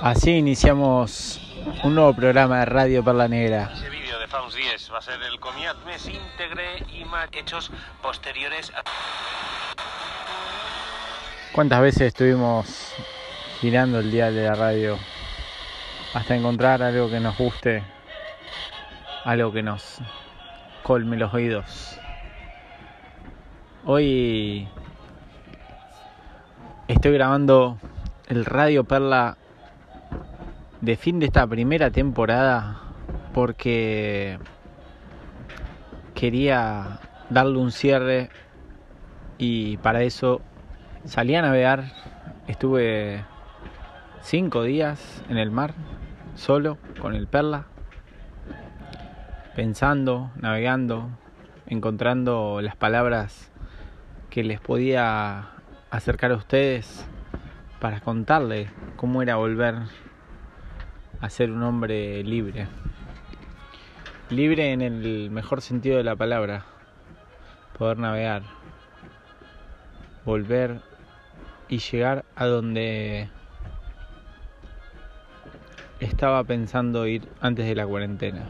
Así iniciamos un nuevo programa de Radio Perla Negra. Ese vídeo de Fauns 10 va a ser el comiat més íntegre y más hechos posteriores a... ¿Cuántas veces estuvimos girando el día de la radio hasta encontrar algo que nos guste, algo que nos colme los oídos? Hoy estoy grabando el Radio Perla de fin de esta primera temporada porque quería darle un cierre y para eso salí a navegar. Estuve cinco días en el mar, solo, con el Perla, pensando, navegando, encontrando las palabras que les podía acercar a ustedes para contarles cómo era volver a ser un hombre libre. Libre en el mejor sentido de la palabra. Poder navegar. Volver y llegar a donde estaba pensando ir antes de la cuarentena.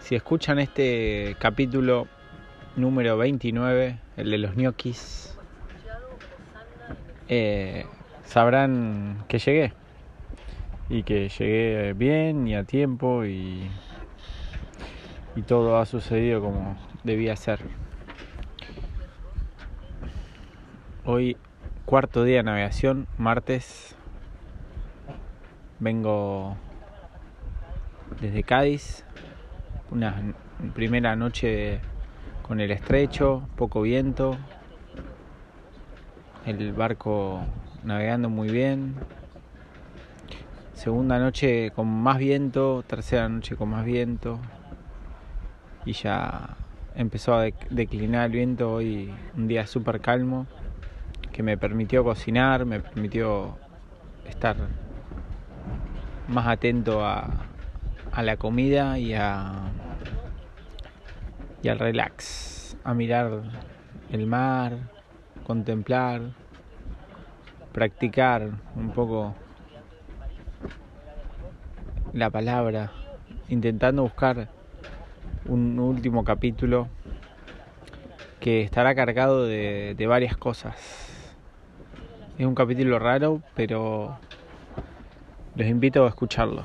Si escuchan este capítulo número 29, el de los ñoquis, eh, sabrán que llegué y que llegué bien y a tiempo y, y todo ha sucedido como debía ser. Hoy cuarto día de navegación, martes. Vengo desde Cádiz, una primera noche con el estrecho, poco viento, el barco navegando muy bien, segunda noche con más viento, tercera noche con más viento. Y ya empezó a declinar el viento hoy un día súper calmo que me permitió cocinar, me permitió estar más atento a, a la comida y a y al relax, a mirar el mar, contemplar, practicar un poco la palabra, intentando buscar un último capítulo que estará cargado de, de, varias cosas. Es un capítulo raro, pero los invito a escucharlo.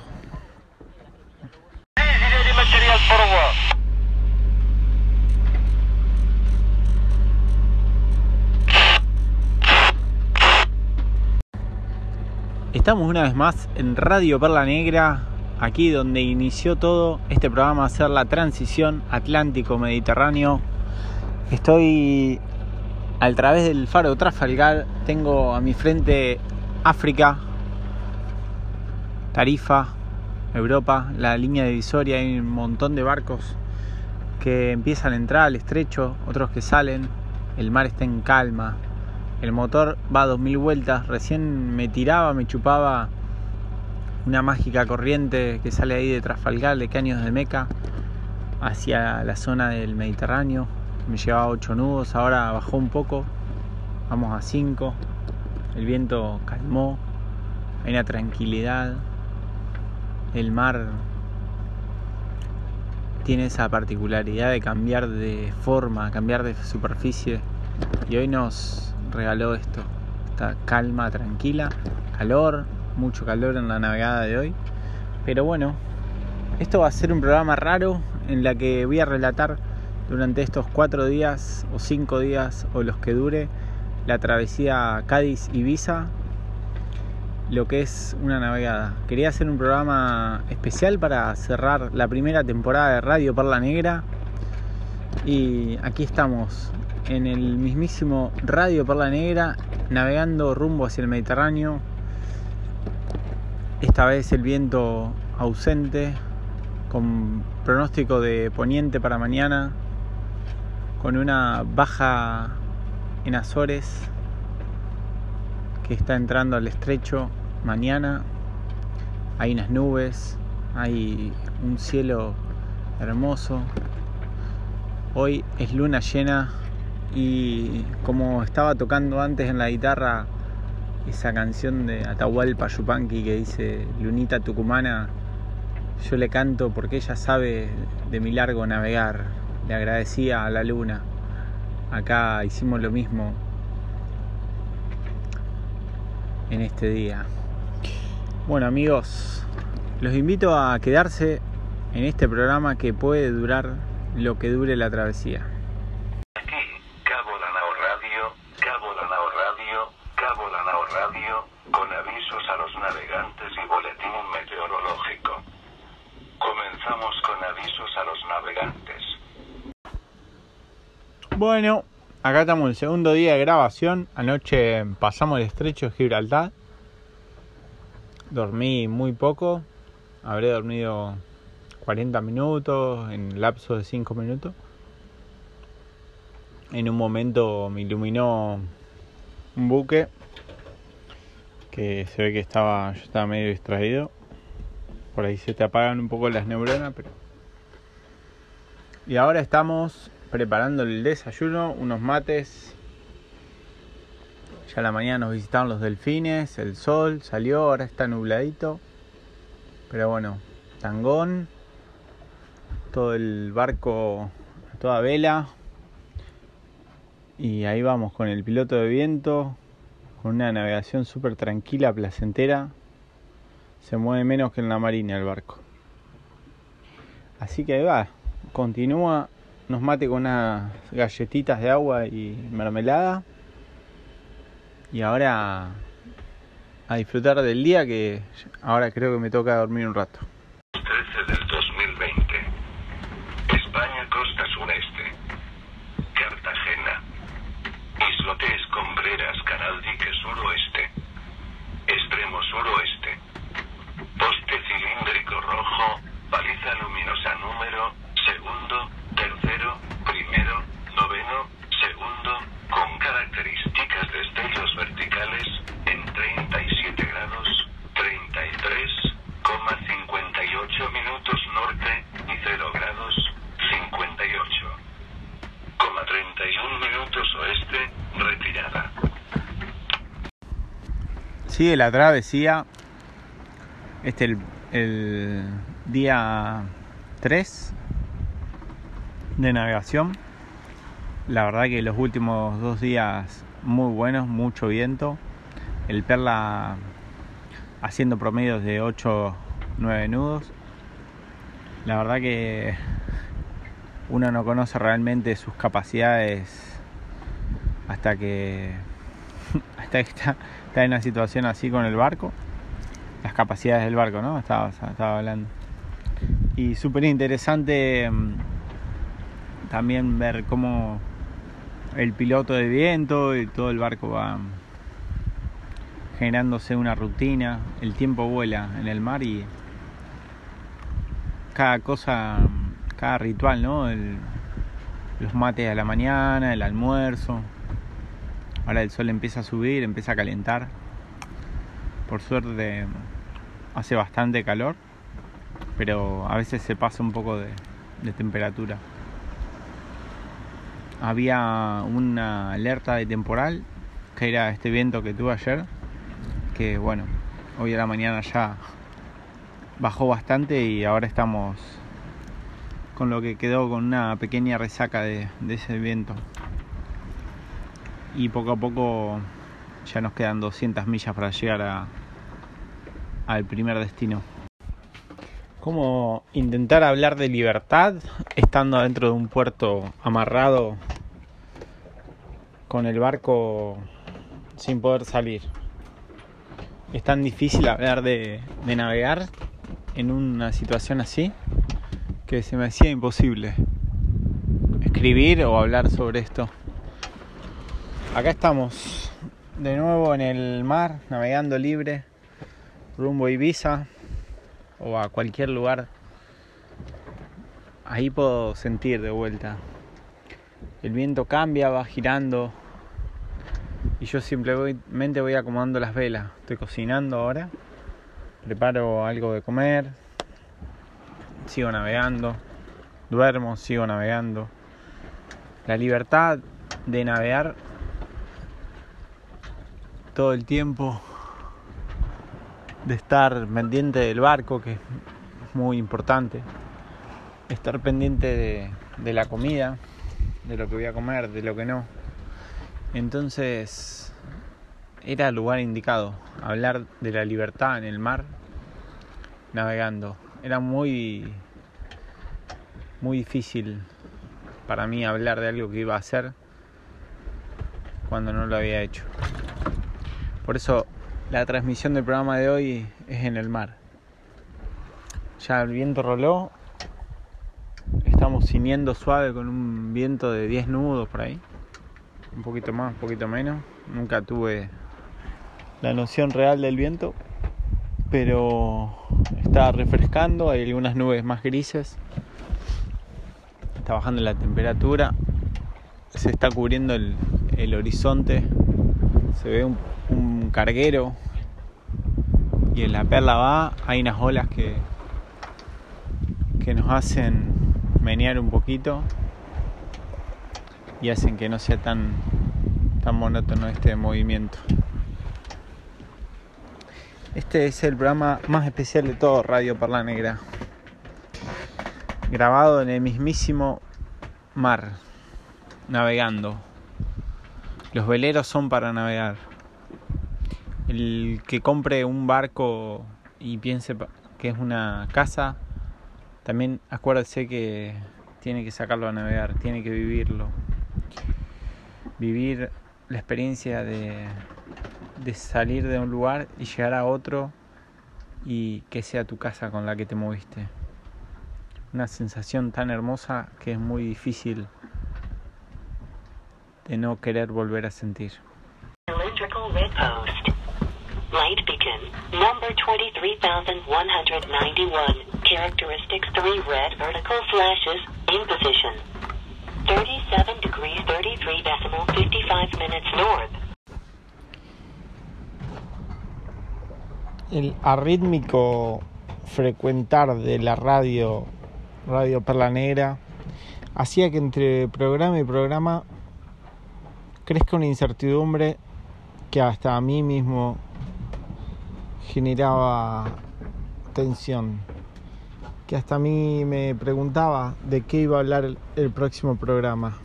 Estamos una vez más en Radio Perla Negra, aquí donde inició todo este programa a ser la transición Atlántico-Mediterráneo. Estoy a través del faro Trafalgar, tengo a mi frente África, Tarifa, Europa, la línea divisoria, hay un montón de barcos que empiezan a entrar al estrecho, otros que salen, el mar está en calma, el motor va a 2000 vueltas, recién me tiraba, me chupaba una mágica corriente que sale ahí de Trafalgar, de Caños de Meca, hacia la zona del Mediterráneo. Me llevaba 8 nudos, ahora bajó un poco, vamos a 5. El viento calmó, hay una tranquilidad. El mar tiene esa particularidad de cambiar de forma, cambiar de superficie. Y hoy nos regaló esto. Esta calma, tranquila, calor, mucho calor en la navegada de hoy. Pero bueno, esto va a ser un programa raro en la que voy a relatar durante estos cuatro días o cinco días o los que dure la travesía Cádiz-Ibiza, lo que es una navegada. Quería hacer un programa especial para cerrar la primera temporada de Radio Perla Negra y aquí estamos en el mismísimo Radio Perla Negra navegando rumbo hacia el Mediterráneo esta vez el viento ausente, con pronóstico de poniente para mañana, con una baja en Azores que está entrando al estrecho mañana. Hay unas nubes, hay un cielo hermoso. Hoy es luna llena y como estaba tocando antes en la guitarra esa canción de Atahualpa Yupanqui que dice Lunita Tucumana, yo le canto porque ella sabe de mi largo navegar, le agradecía a la luna. Acá hicimos lo mismo en este día. Bueno amigos, los invito a quedarse en este programa que puede durar lo que dure la travesía. Aquí, Cabo Lanao Radio, Cabo Lanao Radio, Cabo Lanao Radio, con avisos a los navegantes y boletín meteorológico. Comenzamos con avisos a los navegantes. Bueno, acá estamos el segundo día de grabación. Anoche pasamos el estrecho de Gibraltar. Dormí muy poco. Habré dormido 40 minutos en lapso de 5 minutos. En un momento me iluminó un buque que se ve que estaba yo estaba medio distraído. Por ahí se te apagan un poco las neuronas, pero y ahora estamos preparando el desayuno, unos mates. Ya a la mañana nos visitaron los delfines, el sol salió, ahora está nubladito. Pero bueno, tangón, todo el barco a toda vela. Y ahí vamos con el piloto de viento, con una navegación súper tranquila, placentera. Se mueve menos que en la marina el barco. Así que ahí va, continúa, nos mate con unas galletitas de agua y mermelada. Y ahora a disfrutar del día que ahora creo que me toca dormir un rato. Sigue la travesía. Este es el, el día 3 de navegación. La verdad que los últimos dos días muy buenos, mucho viento. El Perla haciendo promedios de 8, 9 nudos. La verdad que uno no conoce realmente sus capacidades hasta que hasta que está, está en una situación así con el barco. Las capacidades del barco, ¿no? Estaba, estaba hablando. Y súper interesante mm, también ver cómo el piloto de viento y todo el barco va generándose una rutina. El tiempo vuela en el mar y cada cosa, cada ritual, ¿no? El- los mates a la mañana, el almuerzo. Ahora el sol empieza a subir, empieza a calentar. Por suerte hace bastante calor, pero a veces se pasa un poco de, temperatura. Había una alerta de temporal, que era este viento que tuve ayer, que bueno, hoy a la mañana ya bajó bastante y ahora estamos con lo que quedó con una pequeña resaca de ese viento. Y poco a poco ya nos quedan 200 millas para llegar al primer destino. ¿Cómo intentar hablar de libertad estando dentro de un puerto amarrado con el barco sin poder salir? Es tan difícil hablar de, de navegar en una situación así que se me hacía imposible escribir o hablar sobre esto. Acá estamos de nuevo en el mar, navegando libre, rumbo a Ibiza o a cualquier lugar. Ahí puedo sentir de vuelta. El viento cambia, va girando y yo simplemente voy acomodando las velas. Estoy cocinando ahora, preparo algo de comer, sigo navegando, duermo, sigo navegando. La libertad de navegar todo el tiempo, de estar pendiente del barco, que es muy importante, estar pendiente de, la comida, de lo que voy a comer, de lo que no. Entonces era el lugar indicado, hablar de la libertad en el mar, navegando. Era muy, muy difícil para mí hablar de algo que iba a hacer cuando no lo había hecho. Por eso la transmisión del programa de hoy es en el mar. Ya el viento roló, estamos ciñendo suave con un viento de 10 nudos por ahí, un poquito más, un poquito menos. Nunca tuve la noción real del viento, pero está refrescando, hay algunas nubes más grises, está bajando la temperatura, se está cubriendo el, el horizonte, se ve un, carguero y en la perla va, hay unas olas que, que nos hacen menear un poquito y hacen que no sea tan, tan monótono este movimiento. Este es el programa más especial de todo Radio Perla Negra. Grabado en el mismísimo mar, navegando. Los veleros son para navegar. El que compre un barco y piense que es una casa, también acuérdese que tiene que sacarlo a navegar, tiene que vivirlo. Vivir la experiencia de salir de un lugar y llegar a otro y que sea tu casa con la que te moviste. Una sensación tan hermosa que es muy difícil de no querer volver a sentir. Light beacon. Number 23191. Characteristics 3 red vertical flashes. In position. 37 degrees 33 decimal 55 minutes north. el arrítmico frecuentar de la radio, Radio Perla Negra, hacía que entre programa y programa crezca una incertidumbre que hasta a mí mismo generaba tensión, que hasta a mí me preguntaba de qué iba a hablar el, próximo programa.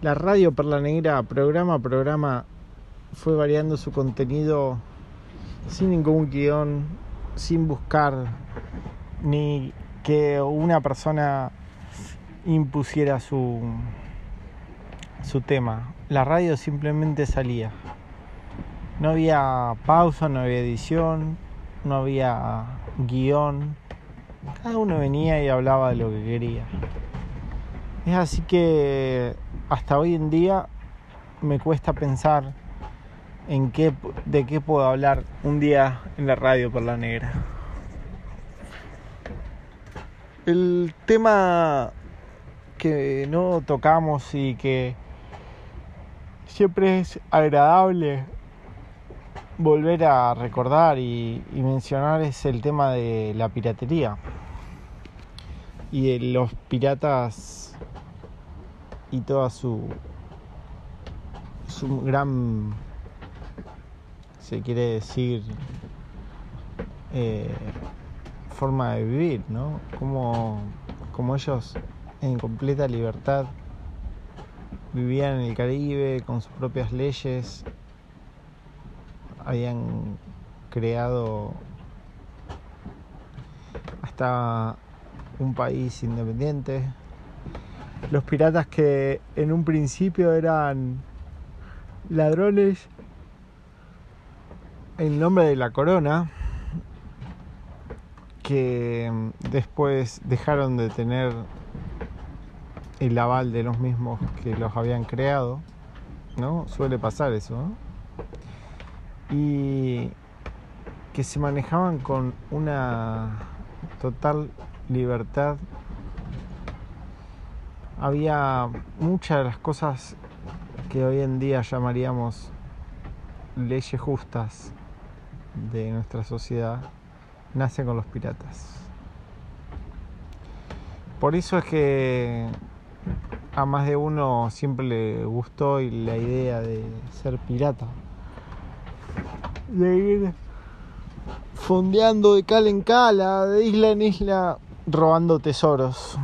La radio Perla Negra, programa a programa, fue variando su contenido sin ningún guion, sin buscar ni que una persona impusiera su, su tema. La radio simplemente salía. No había pausa, no había edición, no había guion. Cada uno venía y hablaba de lo que quería. Es así que hasta hoy en día me cuesta pensar en qué, de qué puedo hablar un día en la radio por la negra. El tema que no tocamos y que siempre es agradable volver a recordar y, mencionar es el tema de la piratería y de los piratas y toda su su gran se quiere decir eh, forma de vivir, ¿no? Como, como ellos en completa libertad vivían en el Caribe con sus propias leyes, habían creado hasta un país independiente. Los piratas que en un principio eran ladrones en nombre de la corona, que después dejaron de tener el aval de los mismos que los habían creado, ¿no? Suele pasar eso, ¿no? Y que se manejaban con una total libertad. Había muchas de las cosas que hoy en día llamaríamos leyes justas de nuestra sociedad nace con los piratas. Por eso es que a más de uno siempre le gustó la idea de ser pirata. De ir fondeando de cala en cala, de isla en isla, robando tesoros.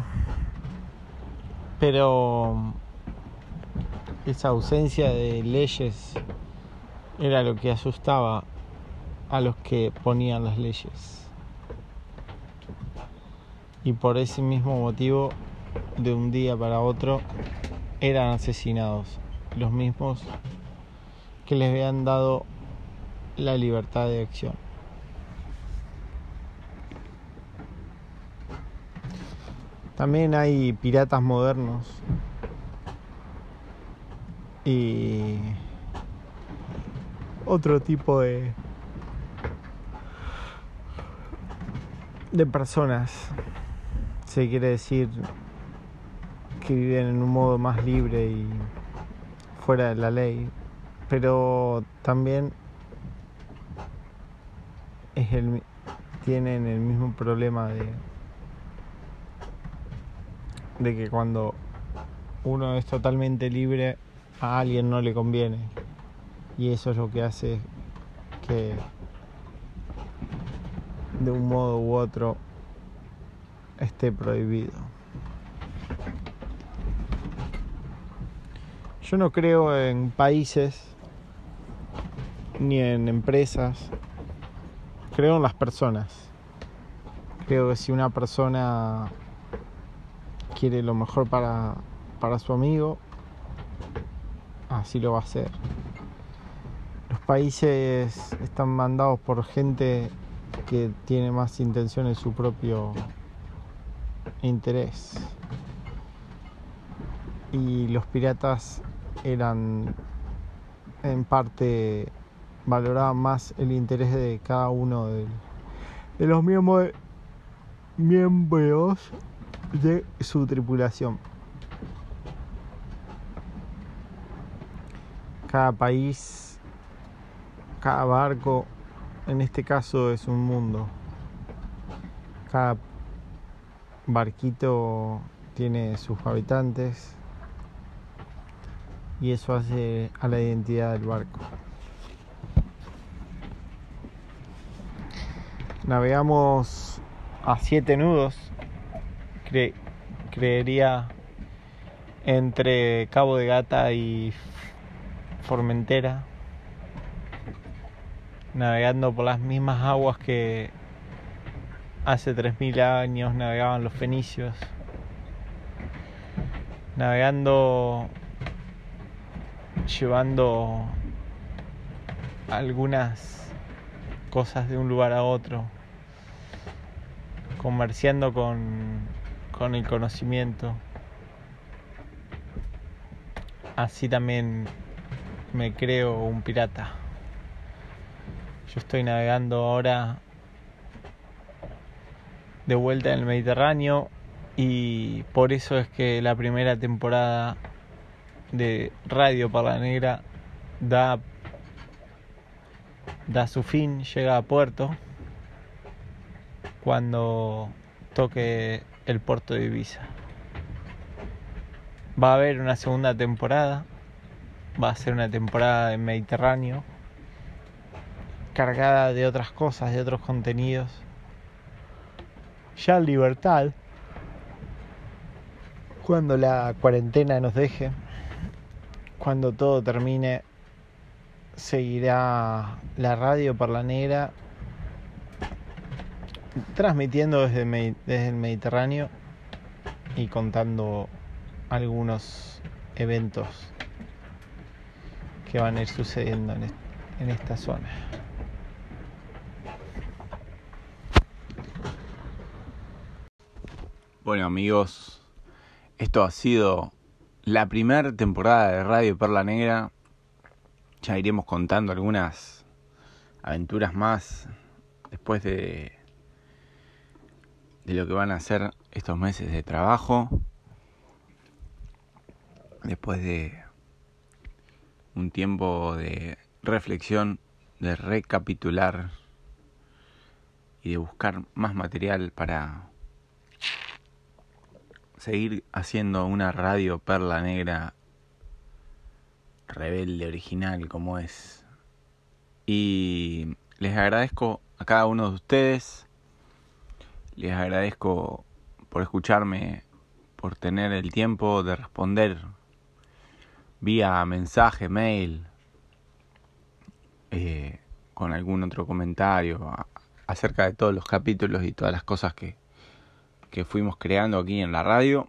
Pero esa ausencia de leyes era lo que asustaba a los que ponían las leyes. Y por ese mismo motivo, de un día para otro, eran asesinados. Los mismos que les habían dado la libertad de acción. También hay piratas modernos y otro tipo de de personas se quiere decir que viven en un modo más libre y fuera de la ley pero también es el, tienen el mismo problema de de que cuando uno es totalmente libre a alguien no le conviene y eso es lo que hace que de un modo u otro esté prohibido. Yo no creo en países ni en empresas, creo en las personas. Creo que si una persona quiere lo mejor para, para su amigo, así lo va a hacer. Los países están mandados por gente que tiene más intención en su propio interés. Y los piratas eran en parte valoraban más el interés de cada uno de, de los miembros miembros de su tripulación. Cada país, cada barco, en este caso es un mundo. Cada barquito tiene sus habitantes y eso hace a la identidad del barco. Navegamos a siete nudos, creería entre Cabo de Gata y Formentera, navegando por las mismas aguas que hace 3.000 años navegaban los fenicios, navegando, llevando algunas cosas de un lugar a otro, comerciando con, con el conocimiento. Así también me creo un pirata. Yo estoy navegando ahora de vuelta en el Mediterráneo y por eso es que la primera temporada de Radio por la Negra da, da su fin, llega a puerto cuando toque el puerto de Ibiza. Va a haber una segunda temporada va a ser una temporada en Mediterráneo cargada de otras cosas, de otros contenidos. Ya libertad, cuando la cuarentena nos deje, cuando todo termine, seguirá la radio por la negra transmitiendo desde, desde el Mediterráneo y contando algunos eventos que van a ir sucediendo en, esta zona. Bueno amigos, esto ha sido la primera temporada de Radio Perla Negra. Ya iremos contando algunas aventuras más después de, de lo que van a ser estos meses de trabajo. Después de un tiempo de reflexión, de recapitular y de buscar más material para seguir haciendo una radio perla negra rebelde original como es. Y les agradezco a cada uno de ustedes. Les agradezco por escucharme, por tener el tiempo de responder vía mensaje, mail, eh, con algún otro comentario acerca de todos los capítulos y todas las cosas que, que fuimos creando aquí en la radio.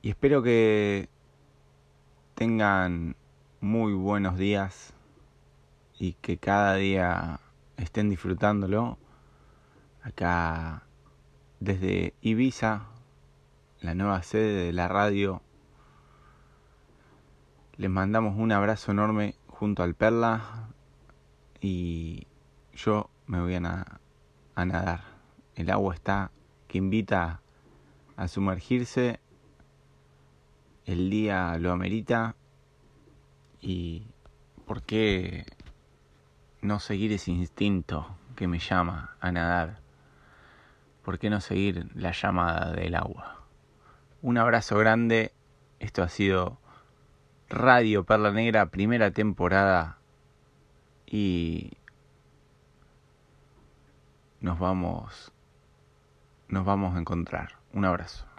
Y espero que tengan muy buenos días y que cada día estén disfrutándolo. Acá desde Ibiza, la nueva sede de la radio, les mandamos un abrazo enorme junto al Perla y yo me voy a, a nadar. El agua está que invita a sumergirse el día lo amerita y por qué no seguir ese instinto que me llama a nadar, por qué no seguir la llamada del agua. Un abrazo grande, esto ha sido Radio Perla Negra, primera temporada y nos vamos nos vamos a encontrar. Un abrazo.